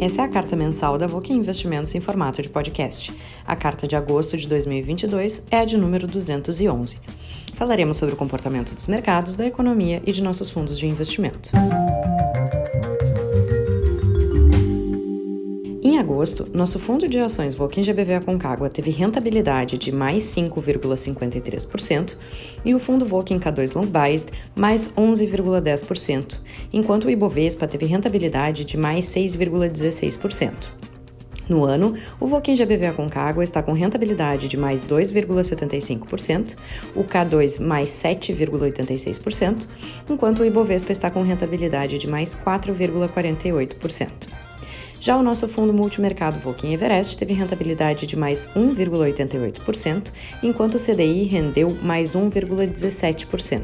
Essa é a carta mensal da Voque Investimentos em formato de podcast. A carta de agosto de 2022 é a de número 211. Falaremos sobre o comportamento dos mercados, da economia e de nossos fundos de investimento. Agosto, nosso fundo de ações Voquin GBV Aconcagua teve rentabilidade de mais 5,53% e o fundo Voquin K2 Long Biased mais 11,10%, enquanto o Ibovespa teve rentabilidade de mais 6,16%. No ano, o Voquin GBV Aconcagua está com rentabilidade de mais 2,75%, o K2 mais 7,86%, enquanto o Ibovespa está com rentabilidade de mais 4,48%. Já o nosso fundo multimercado Volkin Everest teve rentabilidade de mais 1,88%, enquanto o CDI rendeu mais 1,17%.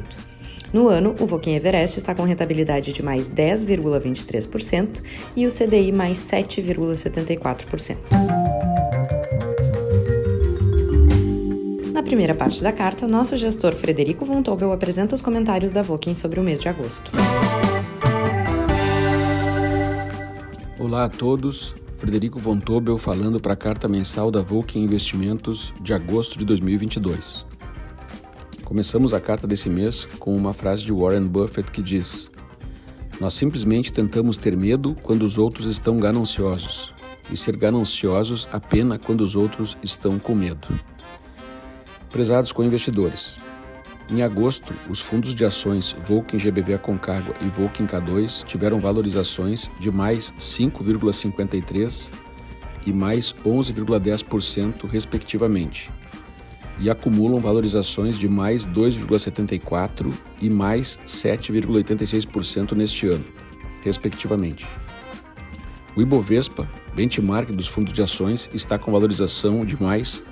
No ano, o Volkin Everest está com rentabilidade de mais 10,23% e o CDI mais 7,74%. Na primeira parte da carta, nosso gestor Frederico Von Tobel apresenta os comentários da Vokin sobre o mês de agosto. Olá a todos, Frederico Von Tobel falando para a carta mensal da Vulcan Investimentos de agosto de 2022. Começamos a carta desse mês com uma frase de Warren Buffett que diz: Nós simplesmente tentamos ter medo quando os outros estão gananciosos e ser gananciosos apenas quando os outros estão com medo. Prezados co-investidores, em agosto, os fundos de ações Volkin GBV Aconcagua e Volkin K2 tiveram valorizações de mais 5,53% e mais 11,10%, respectivamente, e acumulam valorizações de mais 2,74% e mais 7,86% neste ano, respectivamente. O Ibovespa, benchmark dos fundos de ações, está com valorização de mais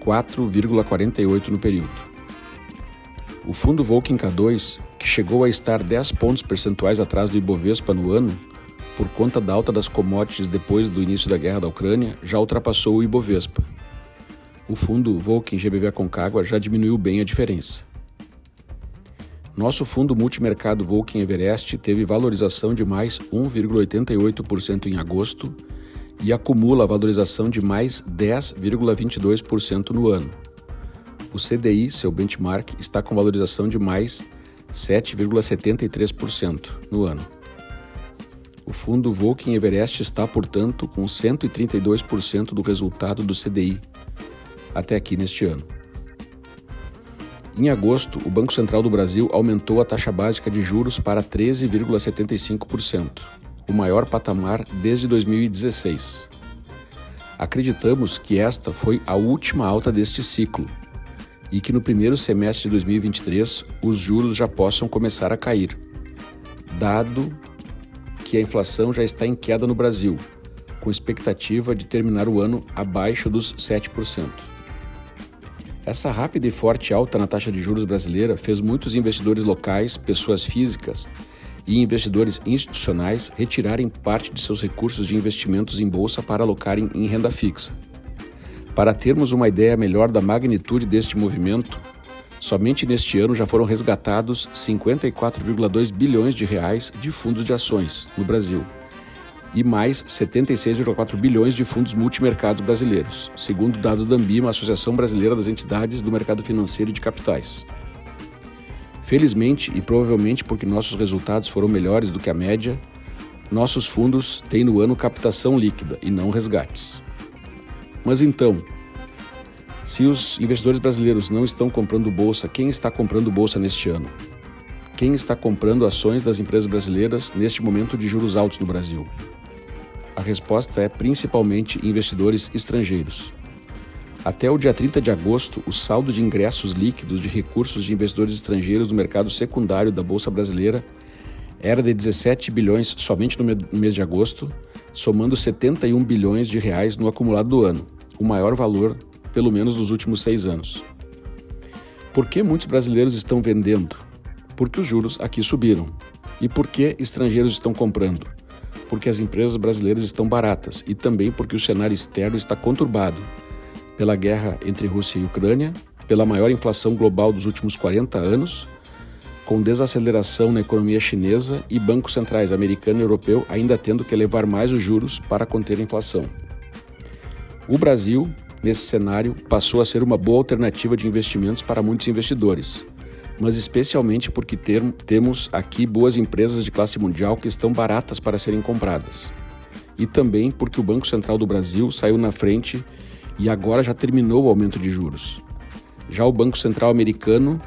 4,48% no período. O fundo Volkin K2, que chegou a estar 10 pontos percentuais atrás do Ibovespa no ano, por conta da alta das commodities depois do início da guerra da Ucrânia, já ultrapassou o Ibovespa. O fundo Volkin GBV Concagua já diminuiu bem a diferença. Nosso fundo multimercado Volkin Everest teve valorização de mais 1,88% em agosto e acumula valorização de mais 10,22% no ano. O CDI, seu benchmark, está com valorização de mais 7,73% no ano. O fundo Volkin Everest está, portanto, com 132% do resultado do CDI até aqui neste ano. Em agosto, o Banco Central do Brasil aumentou a taxa básica de juros para 13,75%, o maior patamar desde 2016. Acreditamos que esta foi a última alta deste ciclo e que no primeiro semestre de 2023 os juros já possam começar a cair, dado que a inflação já está em queda no Brasil, com expectativa de terminar o ano abaixo dos 7%. Essa rápida e forte alta na taxa de juros brasileira fez muitos investidores locais, pessoas físicas e investidores institucionais retirarem parte de seus recursos de investimentos em bolsa para alocarem em renda fixa. Para termos uma ideia melhor da magnitude deste movimento, somente neste ano já foram resgatados 54,2 bilhões de reais de fundos de ações no Brasil e mais 76,4 bilhões de fundos multimercados brasileiros, segundo dados da Ambima, Associação Brasileira das Entidades do Mercado Financeiro e de Capitais. Felizmente e provavelmente porque nossos resultados foram melhores do que a média, nossos fundos têm no ano captação líquida e não resgates. Mas então, se os investidores brasileiros não estão comprando bolsa, quem está comprando bolsa neste ano? Quem está comprando ações das empresas brasileiras neste momento de juros altos no Brasil? A resposta é principalmente investidores estrangeiros. Até o dia 30 de agosto, o saldo de ingressos líquidos de recursos de investidores estrangeiros no mercado secundário da Bolsa Brasileira era de 17 bilhões somente no mês de agosto, somando 71 bilhões de reais no acumulado do ano, o maior valor, pelo menos dos últimos seis anos. Por que muitos brasileiros estão vendendo? Porque os juros aqui subiram. E por que estrangeiros estão comprando? Porque as empresas brasileiras estão baratas e também porque o cenário externo está conturbado pela guerra entre Rússia e Ucrânia, pela maior inflação global dos últimos 40 anos, com desaceleração na economia chinesa e bancos centrais americano e europeu ainda tendo que elevar mais os juros para conter a inflação. O Brasil, nesse cenário, passou a ser uma boa alternativa de investimentos para muitos investidores, mas especialmente porque ter, temos aqui boas empresas de classe mundial que estão baratas para serem compradas. E também porque o Banco Central do Brasil saiu na frente e agora já terminou o aumento de juros. Já o Banco Central americano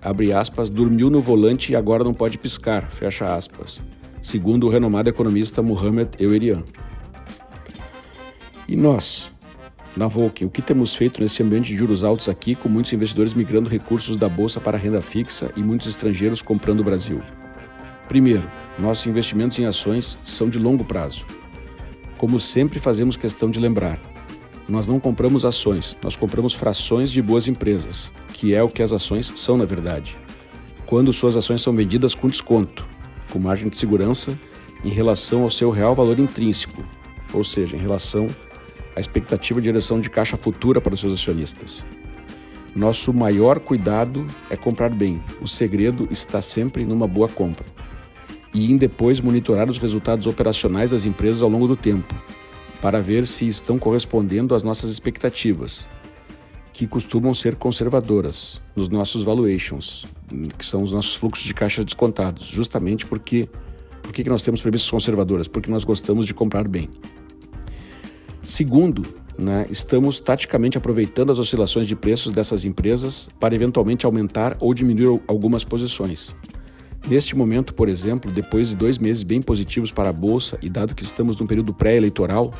abre aspas, dormiu no volante e agora não pode piscar, fecha aspas, segundo o renomado economista Mohamed Eurian. E nós, na Volk, o que temos feito nesse ambiente de juros altos aqui, com muitos investidores migrando recursos da bolsa para a renda fixa e muitos estrangeiros comprando o Brasil? Primeiro, nossos investimentos em ações são de longo prazo. Como sempre fazemos questão de lembrar, nós não compramos ações, nós compramos frações de boas empresas, que é o que as ações são na verdade. Quando suas ações são vendidas com desconto, com margem de segurança em relação ao seu real valor intrínseco, ou seja, em relação à expectativa de direção de caixa futura para os seus acionistas. Nosso maior cuidado é comprar bem. O segredo está sempre numa boa compra. E em depois monitorar os resultados operacionais das empresas ao longo do tempo, para ver se estão correspondendo às nossas expectativas que costumam ser conservadoras nos nossos valuations, que são os nossos fluxos de caixa descontados, justamente porque por que nós temos premissas conservadoras? Porque nós gostamos de comprar bem. Segundo, né, estamos taticamente aproveitando as oscilações de preços dessas empresas para eventualmente aumentar ou diminuir algumas posições. Neste momento, por exemplo, depois de dois meses bem positivos para a Bolsa e dado que estamos num período pré-eleitoral,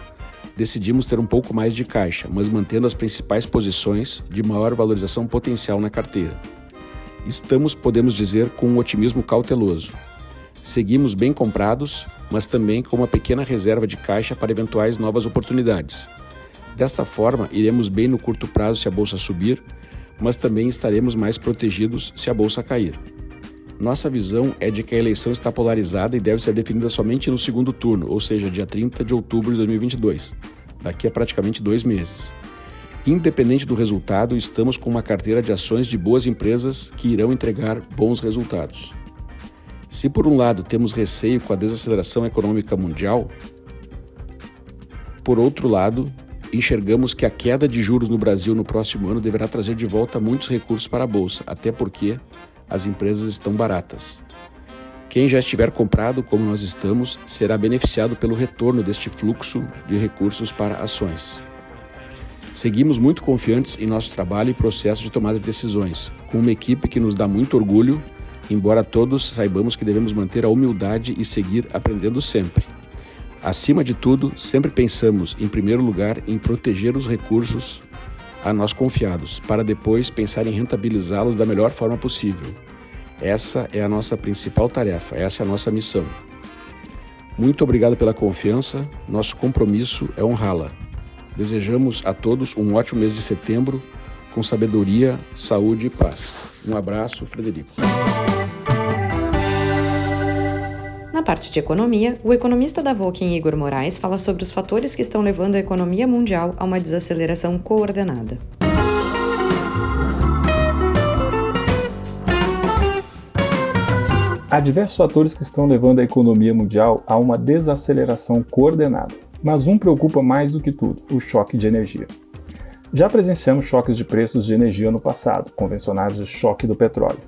decidimos ter um pouco mais de caixa, mas mantendo as principais posições de maior valorização potencial na carteira. Estamos, podemos dizer, com um otimismo cauteloso. Seguimos bem comprados, mas também com uma pequena reserva de caixa para eventuais novas oportunidades. Desta forma, iremos bem no curto prazo se a bolsa subir, mas também estaremos mais protegidos se a bolsa cair. Nossa visão é de que a eleição está polarizada e deve ser definida somente no segundo turno, ou seja, dia 30 de outubro de 2022, daqui a praticamente dois meses. Independente do resultado, estamos com uma carteira de ações de boas empresas que irão entregar bons resultados. Se por um lado temos receio com a desaceleração econômica mundial, por outro lado, enxergamos que a queda de juros no Brasil no próximo ano deverá trazer de volta muitos recursos para a bolsa, até porque as empresas estão baratas. Quem já estiver comprado, como nós estamos, será beneficiado pelo retorno deste fluxo de recursos para ações. Seguimos muito confiantes em nosso trabalho e processo de tomada de decisões, com uma equipe que nos dá muito orgulho, embora todos saibamos que devemos manter a humildade e seguir aprendendo sempre. Acima de tudo, sempre pensamos, em primeiro lugar, em proteger os recursos a nós confiados, para depois pensar em rentabilizá-los da melhor forma possível. Essa é a nossa principal tarefa, essa é a nossa missão. Muito obrigado pela confiança, nosso compromisso é honrá-la. Desejamos a todos um ótimo mês de setembro, com sabedoria, saúde e paz. Um abraço, Frederico. Na parte de economia, o economista da Voking Igor Moraes fala sobre os fatores que estão levando a economia mundial a uma desaceleração coordenada. Há diversos fatores que estão levando a economia mundial a uma desaceleração coordenada, mas um preocupa mais do que tudo: o choque de energia. Já presenciamos choques de preços de energia no passado, convencionados de choque do petróleo,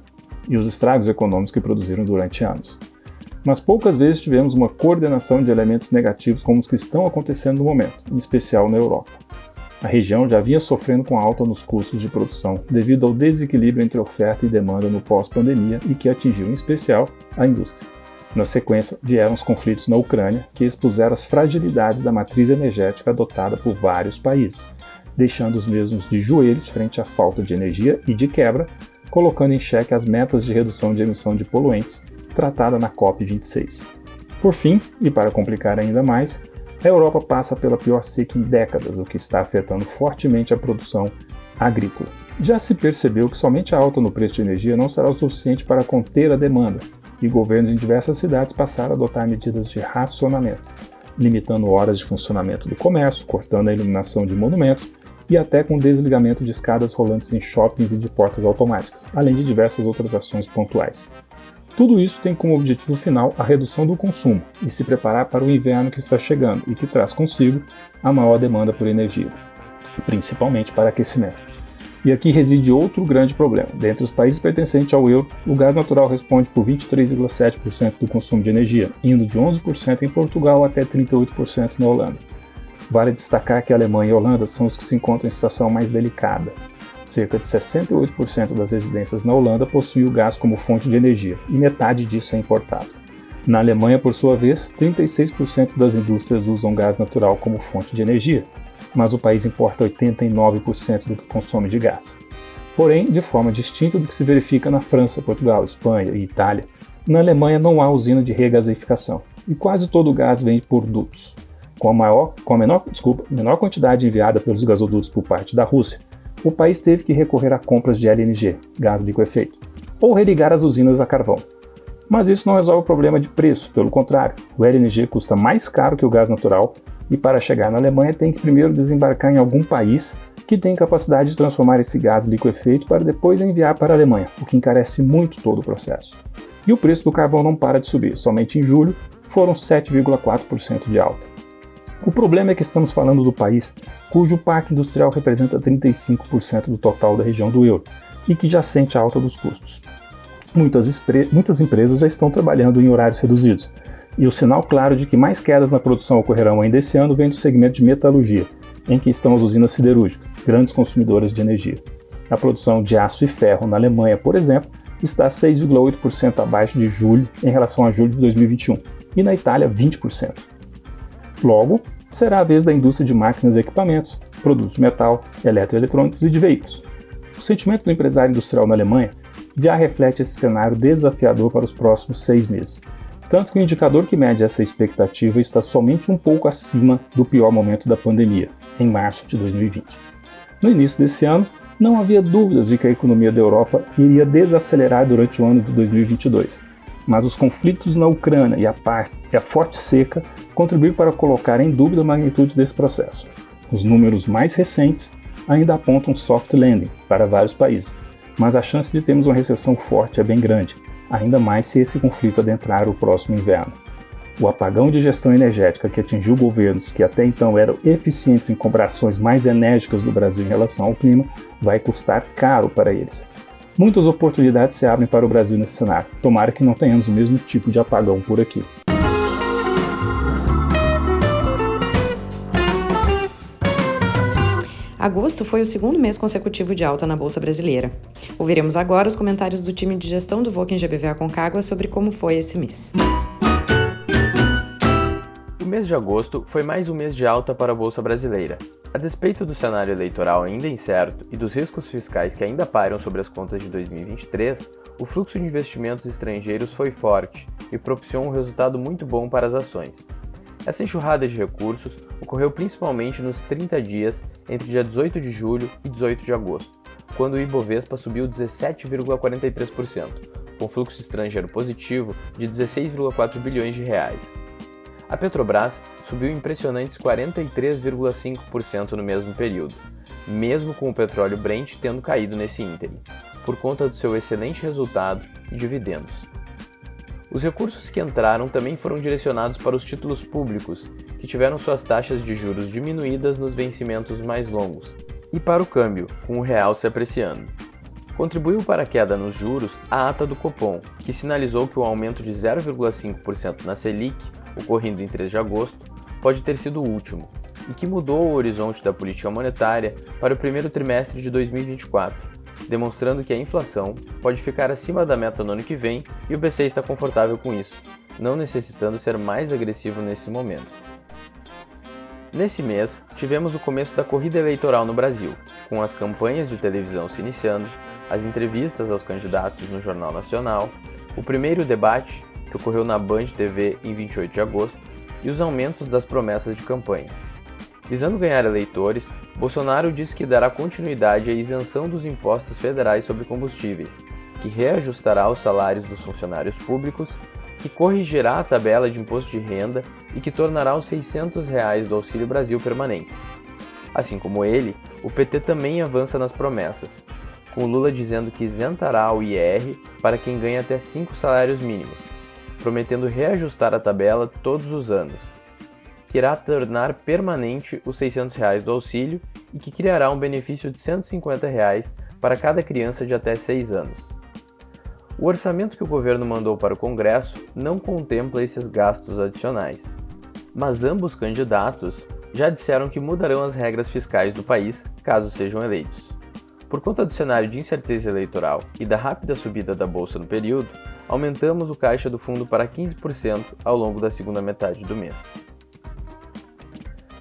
e os estragos econômicos que produziram durante anos mas poucas vezes tivemos uma coordenação de elementos negativos como os que estão acontecendo no momento, em especial na Europa. A região já vinha sofrendo com alta nos custos de produção devido ao desequilíbrio entre oferta e demanda no pós-pandemia e que atingiu em especial a indústria. Na sequência, vieram os conflitos na Ucrânia, que expuseram as fragilidades da matriz energética adotada por vários países, deixando os mesmos de joelhos frente à falta de energia e, de quebra, colocando em xeque as metas de redução de emissão de poluentes tratada na COP26. Por fim, e para complicar ainda mais, a Europa passa pela pior seca em décadas, o que está afetando fortemente a produção agrícola. Já se percebeu que somente a alta no preço de energia não será o suficiente para conter a demanda, e governos em diversas cidades passaram a adotar medidas de racionamento, limitando horas de funcionamento do comércio, cortando a iluminação de monumentos e até com desligamento de escadas rolantes em shoppings e de portas automáticas, além de diversas outras ações pontuais. Tudo isso tem como objetivo final a redução do consumo e se preparar para o inverno que está chegando e que traz consigo a maior demanda por energia, principalmente para aquecimento. E aqui reside outro grande problema. Dentre os países pertencentes ao euro, o gás natural responde por 23,7% do consumo de energia, indo de 11% em Portugal até 38% na Holanda. Vale destacar que a Alemanha e a Holanda são os que se encontram em situação mais delicada. Cerca de 68% das residências na Holanda possuem o gás como fonte de energia, e metade disso é importado. Na Alemanha, por sua vez, 36% das indústrias usam gás natural como fonte de energia, mas o país importa 89% do que consome de gás. Porém, de forma distinta do que se verifica na França, Portugal, Espanha e Itália, na Alemanha não há usina de regasificação e quase todo o gás vem por dutos. Com a, maior, com a menor, desculpa, menor quantidade enviada pelos gasodutos por parte da Rússia, o país teve que recorrer a compras de LNG, gás liquefeito, ou religar as usinas a carvão. Mas isso não resolve o problema de preço, pelo contrário, o LNG custa mais caro que o gás natural e para chegar na Alemanha tem que primeiro desembarcar em algum país que tem capacidade de transformar esse gás liquefeito para depois enviar para a Alemanha, o que encarece muito todo o processo. E o preço do carvão não para de subir, somente em julho foram 7,4% de alta. O problema é que estamos falando do país cujo parque industrial representa 35% do total da região do euro e que já sente a alta dos custos. Muitas, muitas empresas já estão trabalhando em horários reduzidos, e o sinal claro de que mais quedas na produção ocorrerão ainda esse ano vem do segmento de metalurgia, em que estão as usinas siderúrgicas, grandes consumidoras de energia. A produção de aço e ferro na Alemanha, por exemplo, está 6,8% abaixo de julho em relação a julho de 2021, e na Itália 20%. Logo, será a vez da indústria de máquinas e equipamentos, produtos de metal, eletroeletrônicos e de veículos. O sentimento do empresário industrial na Alemanha já reflete esse cenário desafiador para os próximos seis meses tanto que o indicador que mede essa expectativa está somente um pouco acima do pior momento da pandemia, em março de 2020. No início desse ano, não havia dúvidas de que a economia da Europa iria desacelerar durante o ano de 2022, mas os conflitos na Ucrânia e a, parte, e a forte seca contribuíram para colocar em dúvida a magnitude desse processo. Os números mais recentes ainda apontam soft landing para vários países, mas a chance de termos uma recessão forte é bem grande, ainda mais se esse conflito adentrar o próximo inverno. O apagão de gestão energética que atingiu governos que até então eram eficientes em comparações mais enérgicas do Brasil em relação ao clima vai custar caro para eles. Muitas oportunidades se abrem para o Brasil nesse cenário. Tomara que não tenhamos o mesmo tipo de apagão por aqui. Agosto foi o segundo mês consecutivo de alta na Bolsa Brasileira. Ouviremos agora os comentários do time de gestão do Voking GBVA Concagua sobre como foi esse mês. O mês de agosto foi mais um mês de alta para a Bolsa Brasileira. A despeito do cenário eleitoral ainda incerto e dos riscos fiscais que ainda pairam sobre as contas de 2023, o fluxo de investimentos estrangeiros foi forte e propiciou um resultado muito bom para as ações, essa enxurrada de recursos ocorreu principalmente nos 30 dias entre dia 18 de julho e 18 de agosto, quando o Ibovespa subiu 17,43%, com fluxo estrangeiro positivo de 16,4 bilhões de reais. A Petrobras subiu impressionantes 43,5% no mesmo período, mesmo com o petróleo Brent tendo caído nesse ínterim, por conta do seu excelente resultado e dividendos. Os recursos que entraram também foram direcionados para os títulos públicos, que tiveram suas taxas de juros diminuídas nos vencimentos mais longos, e para o câmbio, com o real se apreciando. Contribuiu para a queda nos juros a ata do Copom, que sinalizou que o aumento de 0,5% na Selic, ocorrendo em 3 de agosto, pode ter sido o último, e que mudou o horizonte da política monetária para o primeiro trimestre de 2024, demonstrando que a inflação pode ficar acima da meta no ano que vem e o BC está confortável com isso, não necessitando ser mais agressivo nesse momento. Nesse mês, tivemos o começo da corrida eleitoral no Brasil, com as campanhas de televisão se iniciando, as entrevistas aos candidatos no Jornal Nacional, o primeiro debate, que ocorreu na Band TV em 28 de agosto, e os aumentos das promessas de campanha. Visando ganhar eleitores, Bolsonaro disse que dará continuidade à isenção dos impostos federais sobre combustíveis, que reajustará os salários dos funcionários públicos, que corrigirá a tabela de imposto de renda e que tornará os 600 reais do Auxílio Brasil permanentes. Assim como ele, o PT também avança nas promessas, com Lula dizendo que isentará o IR para quem ganha até 5 salários mínimos, prometendo reajustar a tabela todos os anos, que irá tornar permanente os 600 reais do auxílio e que criará um benefício de 150 reais para cada criança de até 6 anos. O orçamento que o governo mandou para o Congresso não contempla esses gastos adicionais, mas ambos candidatos já disseram que mudarão as regras fiscais do país caso sejam eleitos. Por conta do cenário de incerteza eleitoral e da rápida subida da bolsa no período, aumentamos o caixa do fundo para 15% ao longo da segunda metade do mês.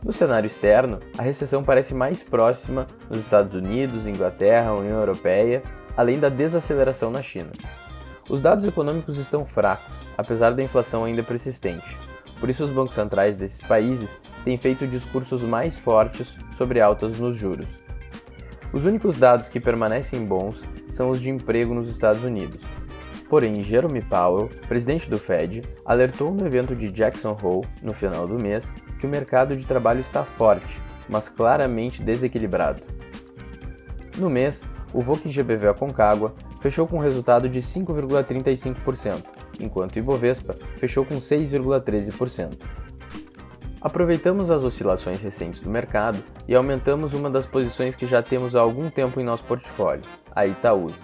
No cenário externo, a recessão parece mais próxima nos Estados Unidos, Inglaterra, União Europeia, além da desaceleração na China. Os dados econômicos estão fracos, apesar da inflação ainda persistente. Por isso, os bancos centrais desses países têm feito discursos mais fortes sobre altas nos juros. Os únicos dados que permanecem bons são os de emprego nos Estados Unidos. Porém, Jerome Powell, presidente do Fed, alertou no evento de Jackson Hole, no final do mês, que o mercado de trabalho está forte, mas claramente desequilibrado. No mês, o VOC GBV Aconcagua fechou com resultado de 5,35%, enquanto o Ibovespa fechou com 6,13%. Aproveitamos as oscilações recentes do mercado e aumentamos uma das posições que já temos há algum tempo em nosso portfólio, a Itaúsa.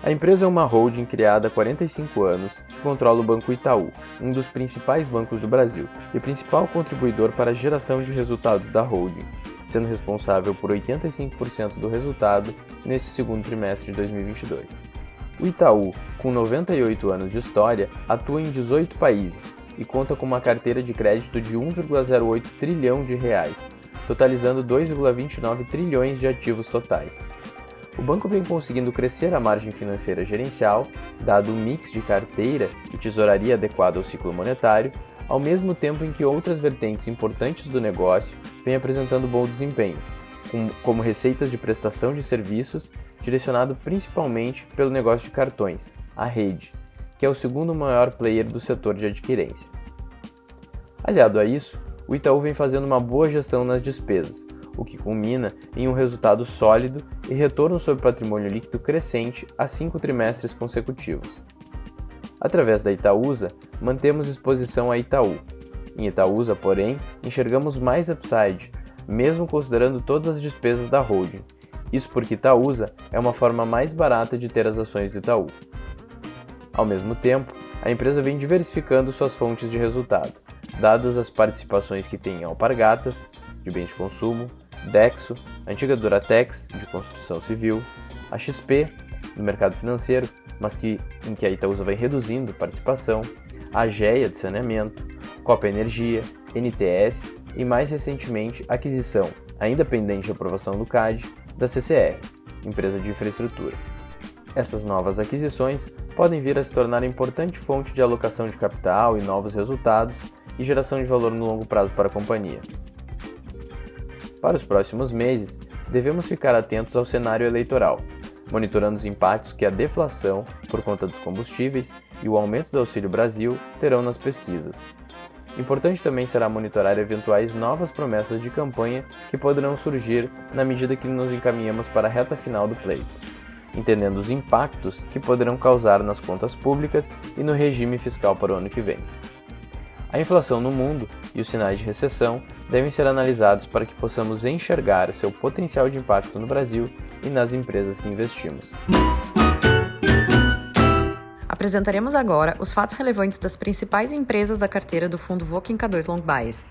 A empresa é uma holding criada há 45 anos que controla o Banco Itaú, um dos principais bancos do Brasil e principal contribuidor para a geração de resultados da holding, sendo responsável por 85% do resultado neste segundo trimestre de 2022. O Itaú, com 98 anos de história, atua em 18 países e conta com uma carteira de crédito de 1,08 trilhão de reais, totalizando 2,29 trilhões de ativos totais. O banco vem conseguindo crescer a margem financeira gerencial, dado o mix de carteira e tesouraria adequado ao ciclo monetário, ao mesmo tempo em que outras vertentes importantes do negócio vêm apresentando bom desempenho, como receitas de prestação de serviços, direcionado principalmente pelo negócio de cartões, a rede, que é o segundo maior player do setor de adquirência. Aliado a isso, o Itaú vem fazendo uma boa gestão nas despesas, o que culmina em um resultado sólido e retorno sobre patrimônio líquido crescente a cinco trimestres consecutivos. Através da Itaúsa, mantemos exposição a Itaú. Em Itaúsa, porém, enxergamos mais upside, mesmo considerando todas as despesas da holding. Isso porque Itaúsa é uma forma mais barata de ter as ações do Itaú. Ao mesmo tempo, a empresa vem diversificando suas fontes de resultado, dadas as participações que tem em Alpargatas, de bens de consumo, Dexo, a antiga Duratex, de construção civil, a XP, do mercado financeiro, mas que, em que a Itaúsa vai reduzindo participação, a AGEA, de saneamento, Copa Energia, NTS e, mais recentemente, a aquisição, ainda pendente de aprovação do CAD, da CCR, empresa de infraestrutura. Essas novas aquisições podem vir a se tornar importante fonte de alocação de capital e novos resultados e geração de valor no longo prazo para a companhia. Para os próximos meses, devemos ficar atentos ao cenário eleitoral, monitorando os impactos que a deflação, por conta dos combustíveis, e o aumento do Auxílio Brasil terão nas pesquisas. Importante também será monitorar eventuais novas promessas de campanha que poderão surgir na medida que nos encaminhamos para a reta final do pleito, entendendo os impactos que poderão causar nas contas públicas e no regime fiscal para o ano que vem. A inflação no mundo e os sinais de recessão devem ser analisados para que possamos enxergar seu potencial de impacto no Brasil e nas empresas que investimos. Apresentaremos agora os fatos relevantes das principais empresas da carteira do fundo Voking K2 Long Bias.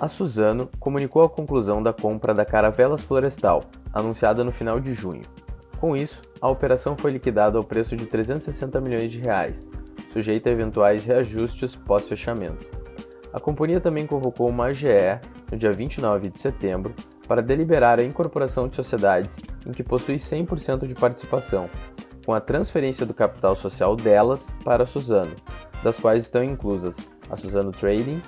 A Suzano comunicou a conclusão da compra da Caravelas Florestal, anunciada no final de junho. Com isso, a operação foi liquidada ao preço de 360 milhões de reais, sujeita a eventuais reajustes pós-fechamento. A companhia também convocou uma AGE no dia 29 de setembro para deliberar a incorporação de sociedades em que possui 100% de participação, com a transferência do capital social delas para a Suzano, das quais estão inclusas a Suzano Trading,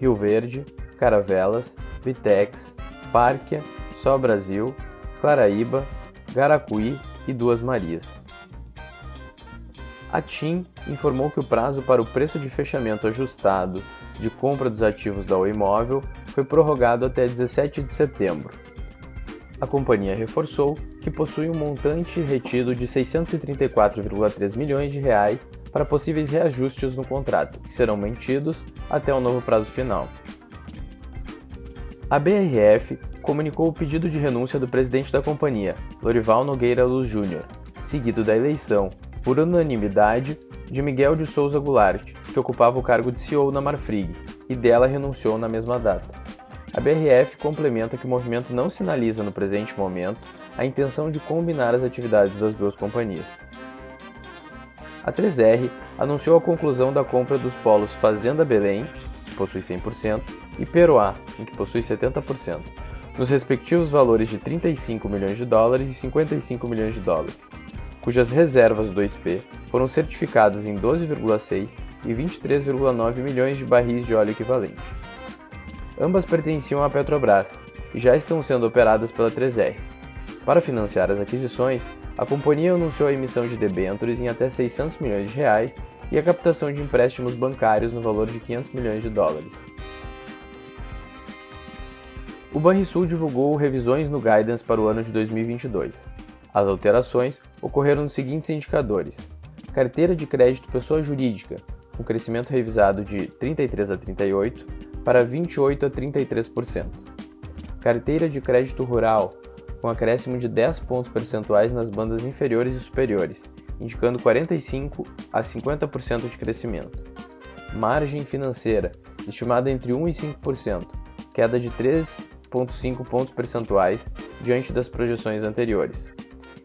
Rio Verde, Caravelas, Vitex, Parquia, Só Brasil, Claraíba, Garacuí e Duas Marias. A TIM informou que o prazo para o preço de fechamento ajustado de compra dos ativos da Oi Móvel foi prorrogado até 17 de setembro. A companhia reforçou que possui um montante retido de 634,3 milhões de reais para possíveis reajustes no contrato, que serão mantidos até o novo prazo final. A BRF comunicou o pedido de renúncia do presidente da companhia, Lorival Nogueira Luz Júnior, seguido da eleição, por unanimidade, de Miguel de Souza Goulart, que ocupava o cargo de CEO na Marfrig, e dela renunciou na mesma data. A BRF complementa que o movimento não sinaliza no presente momento a intenção de combinar as atividades das duas companhias. A 3R anunciou a conclusão da compra dos polos Fazenda Belém, que possui 100%, e Peroá, em que possui 70%, nos respectivos valores de 35 milhões de dólares e 55 milhões de dólares, cujas reservas do 2P foram certificadas em 12,6 e 23,9 milhões de barris de óleo equivalente. Ambas pertenciam à Petrobras e já estão sendo operadas pela 3R. Para financiar as aquisições, a companhia anunciou a emissão de debêntures em até 600 milhões de reais e a captação de empréstimos bancários no valor de 500 milhões de dólares. O Banrisul divulgou revisões no guidance para o ano de 2022. As alterações ocorreram nos seguintes indicadores: carteira de crédito pessoa jurídica, com crescimento revisado de 33 a 38 para 28 a 33%. Carteira de crédito rural, com acréscimo de 10 pontos percentuais nas bandas inferiores e superiores, indicando 45 a 50% de crescimento. Margem financeira, estimada entre 1 e 5%, queda de 3,5 pontos percentuais diante das projeções anteriores.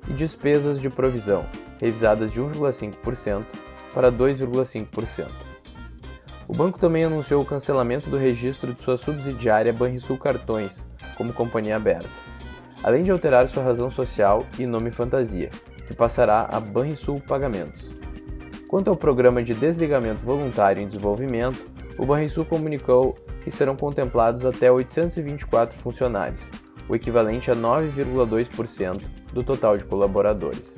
E despesas de provisão, revisadas de 1,5% para 2,5%. O banco também anunciou o cancelamento do registro de sua subsidiária Banrisul Cartões como companhia aberta, além de alterar sua razão social e nome fantasia, que passará a Banrisul Pagamentos. Quanto ao programa de desligamento voluntário em desenvolvimento, o Banrisul comunicou que serão contemplados até 824 funcionários, o equivalente a 9,2% do total de colaboradores.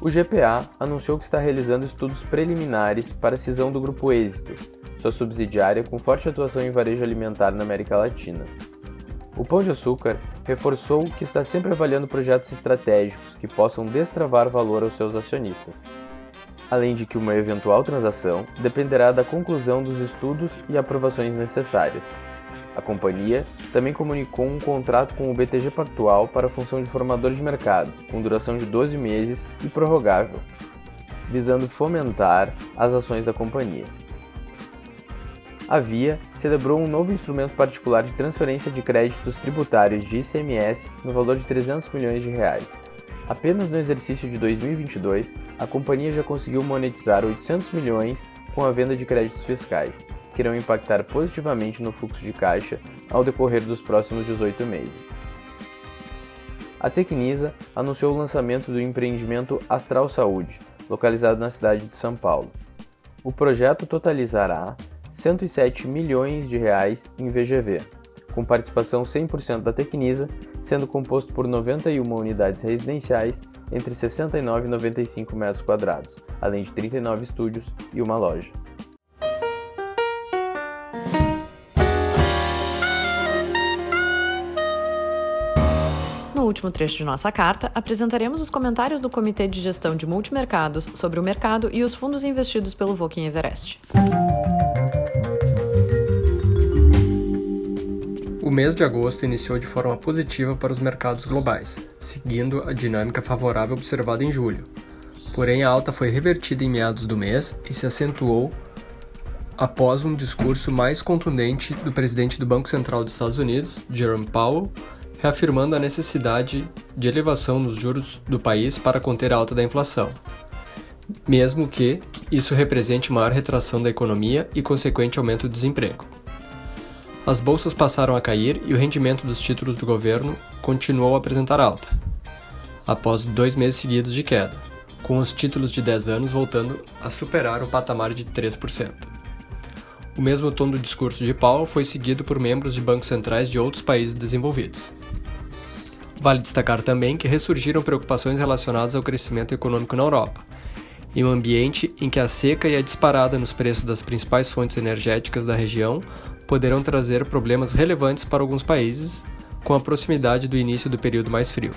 O GPA anunciou que está realizando estudos preliminares para a cisão do Grupo Êxito, sua subsidiária com forte atuação em varejo alimentar na América Latina. O Pão de Açúcar reforçou que está sempre avaliando projetos estratégicos que possam destravar valor aos seus acionistas, além de que uma eventual transação dependerá da conclusão dos estudos e aprovações necessárias. A companhia também comunicou um contrato com o BTG Pactual para a função de formador de mercado, com duração de 12 meses e prorrogável, visando fomentar as ações da companhia. A Via celebrou um novo instrumento particular de transferência de créditos tributários de ICMS no valor de 300 milhões de reais. Apenas no exercício de 2022, a companhia já conseguiu monetizar 800 milhões com a venda de créditos fiscais, que irão impactar positivamente no fluxo de caixa ao decorrer dos próximos 18 meses. A Tecnisa anunciou o lançamento do empreendimento Astral Saúde, localizado na cidade de São Paulo. O projeto totalizará 107 milhões de reais em VGV, com participação 100% da Tecnisa, sendo composto por 91 unidades residenciais entre 69 e 95 metros quadrados, além de 39 estúdios e uma loja. No último trecho de nossa carta, apresentaremos os comentários do Comitê de Gestão de Multimercados sobre o mercado e os fundos investidos pelo Voking Everest. O mês de agosto iniciou de forma positiva para os mercados globais, seguindo a dinâmica favorável observada em julho. Porém, a alta foi revertida em meados do mês e se acentuou após um discurso mais contundente do presidente do Banco Central dos Estados Unidos, Jerome Powell, reafirmando a necessidade de elevação nos juros do país para conter a alta da inflação, mesmo que isso represente maior retração da economia e consequente aumento do desemprego. As bolsas passaram a cair e o rendimento dos títulos do governo continuou a apresentar alta, após dois meses seguidos de queda, com os títulos de 10 anos voltando a superar o patamar de 3%. O mesmo tom do discurso de Powell foi seguido por membros de bancos centrais de outros países desenvolvidos. Vale destacar também que ressurgiram preocupações relacionadas ao crescimento econômico na Europa, em um ambiente em que a seca e a disparada nos preços das principais fontes energéticas da região poderão trazer problemas relevantes para alguns países, com a proximidade do início do período mais frio.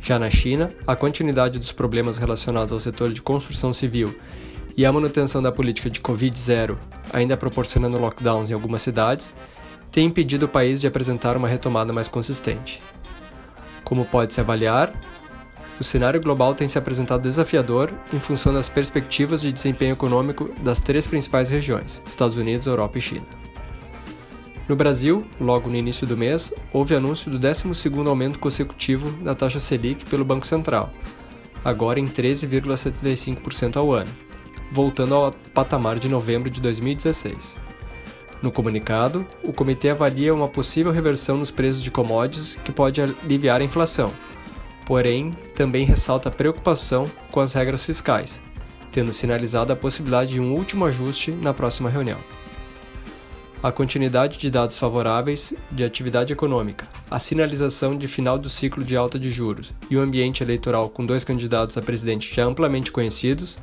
Já na China, a continuidade dos problemas relacionados ao setor de construção civil e a manutenção da política de Covid-0, ainda proporcionando lockdowns em algumas cidades, tem impedido o país de apresentar uma retomada mais consistente. Como pode-se avaliar, o cenário global tem se apresentado desafiador em função das perspectivas de desempenho econômico das três principais regiões, Estados Unidos, Europa e China. No Brasil, logo no início do mês, houve anúncio do 12º aumento consecutivo da taxa Selic pelo Banco Central, agora em 13,75% ao ano, voltando ao patamar de novembro de 2016. No comunicado, o comitê avalia uma possível reversão nos preços de commodities que pode aliviar a inflação, porém também ressalta a preocupação com as regras fiscais, tendo sinalizado a possibilidade de um último ajuste na próxima reunião. A continuidade de dados favoráveis de atividade econômica, a sinalização de final do ciclo de alta de juros e o ambiente eleitoral com dois candidatos a presidente já amplamente conhecidos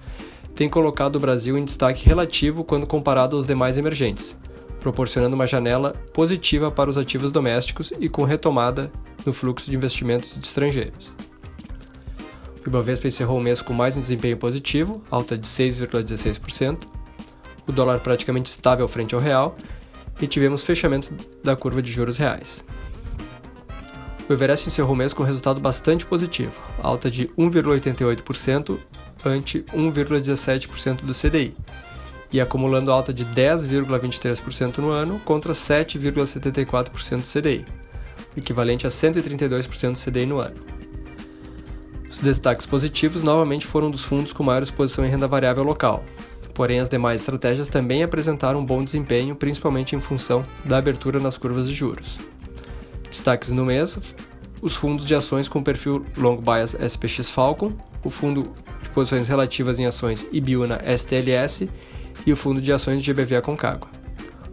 tem colocado o Brasil em destaque relativo quando comparado aos demais emergentes, proporcionando uma janela positiva para os ativos domésticos e com retomada no fluxo de investimentos de estrangeiros. O Ibovespa encerrou o mês com mais um desempenho positivo, alta de 6,16%, o dólar praticamente estável frente ao real e tivemos fechamento da curva de juros reais. O Everest encerrou o mês com um resultado bastante positivo, alta de 1,88% ante 1,17% do CDI, e acumulando alta de 10,23% no ano contra 7,74% do CDI, equivalente a 132% do CDI no ano. Os destaques positivos novamente foram dos fundos com maior exposição em renda variável local, porém as demais estratégias também apresentaram um bom desempenho, principalmente em função da abertura nas curvas de juros. Destaques no mês: os fundos de ações com perfil Long Bias SPX Falcon, o fundo de posições relativas em ações Ibiúna STLS e o fundo de ações de GBVA Concagua.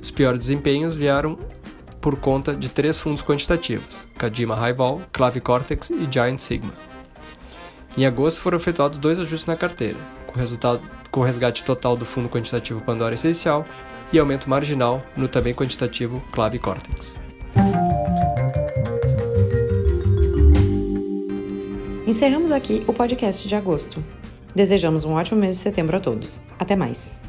Os piores desempenhos vieram por conta de três fundos quantitativos, Kadima Highval, Clave Cortex e Giant Sigma. Em agosto foram efetuados dois ajustes na carteira, com resultado com resgate total do fundo quantitativo Pandora Essencial e aumento marginal no também quantitativo Clave Cortex. Encerramos aqui o podcast de agosto. Desejamos um ótimo mês de setembro a todos. Até mais!